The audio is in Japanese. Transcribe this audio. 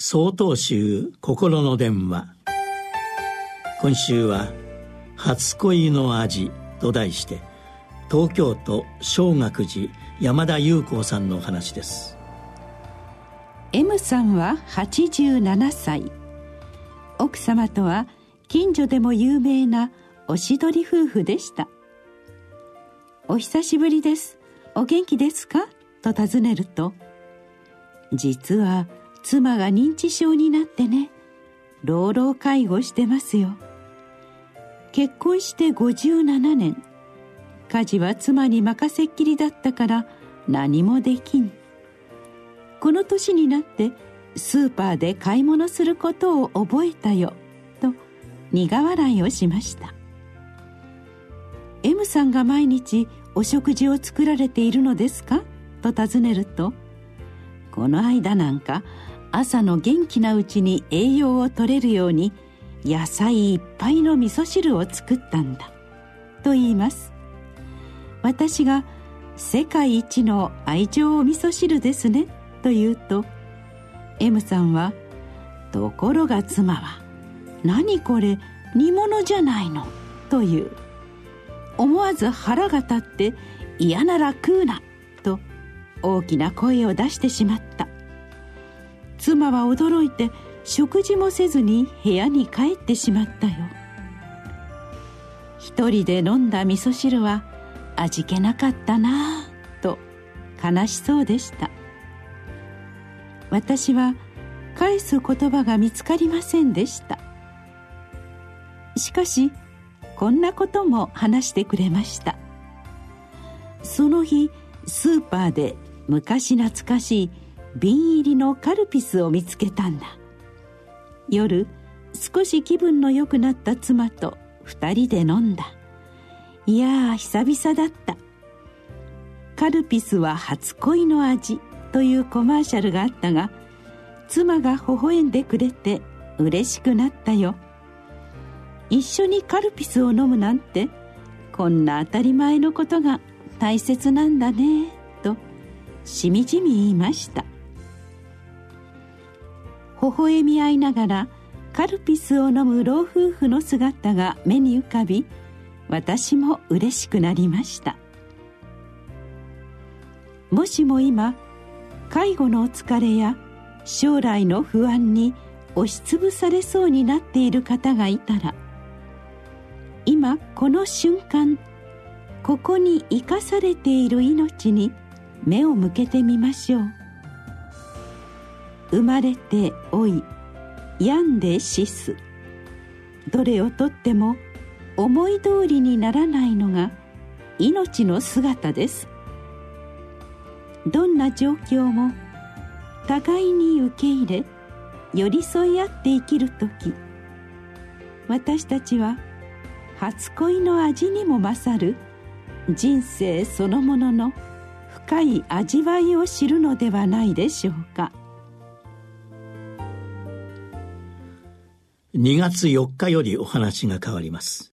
総統集心の電話。今週は「初恋の味」と題して東京都小学寺山田裕子さんのお話です。M さんは87歳。奥様とは近所でも有名なおしどり夫婦でした。お久しぶりです。お元気ですか？と尋ねると実は妻が認知症になってね老老介護してますよ。結婚して57年家事は妻に任せっきりだったから何もできん。この年になってスーパーで買い物することを覚えたよと苦笑いをしました。M さんが毎日お食事を作られているのですか？と尋ねるとこの間なんか朝の元気なうちに栄養を取れるように野菜いっぱいの味噌汁を作ったんだ。と言います。私が世界一の愛情お味噌汁ですね。と言うと M さんは「ところが妻は何これ煮物じゃないの」と言う。思わず腹が立って「嫌なら食うな」と大きな声を出してしまった。妻は驚いて食事もせずに部屋に帰ってしまったよ。一人で飲んだ味噌汁は味気なかったなぁと悲しそうでした。私は返す言葉が見つかりませんでした。しかしこんなことも話してくれました。その日スーパーで昔懐かしい瓶入りのカルピスを見つけたんだ。夜少し気分の良くなった妻と二人で飲んだ。いやー久々だった。カルピスは初恋の味というコマーシャルがあったが妻が微笑んでくれて嬉しくなったよ。一緒にカルピスを飲むなんてこんな当たり前のことが大切なんだねとしみじみ言いました。微笑み合いながらカルピスを飲む老夫婦の姿が目に浮かび私も嬉しくなりました。もしも今介護のお疲れや将来の不安に押しつぶされそうになっている方がいたら今この瞬間ここに生かされている命に目を向けてみましょう。生まれて老い病んで死す。どれをとっても思い通りにならないのが命の姿です。どんな状況も互いに受け入れ寄り添い合って生きる時私たちは初恋の味にも勝る人生そのものの深い味わいを知るのではないでしょうか。2月4日よりお話が変わります。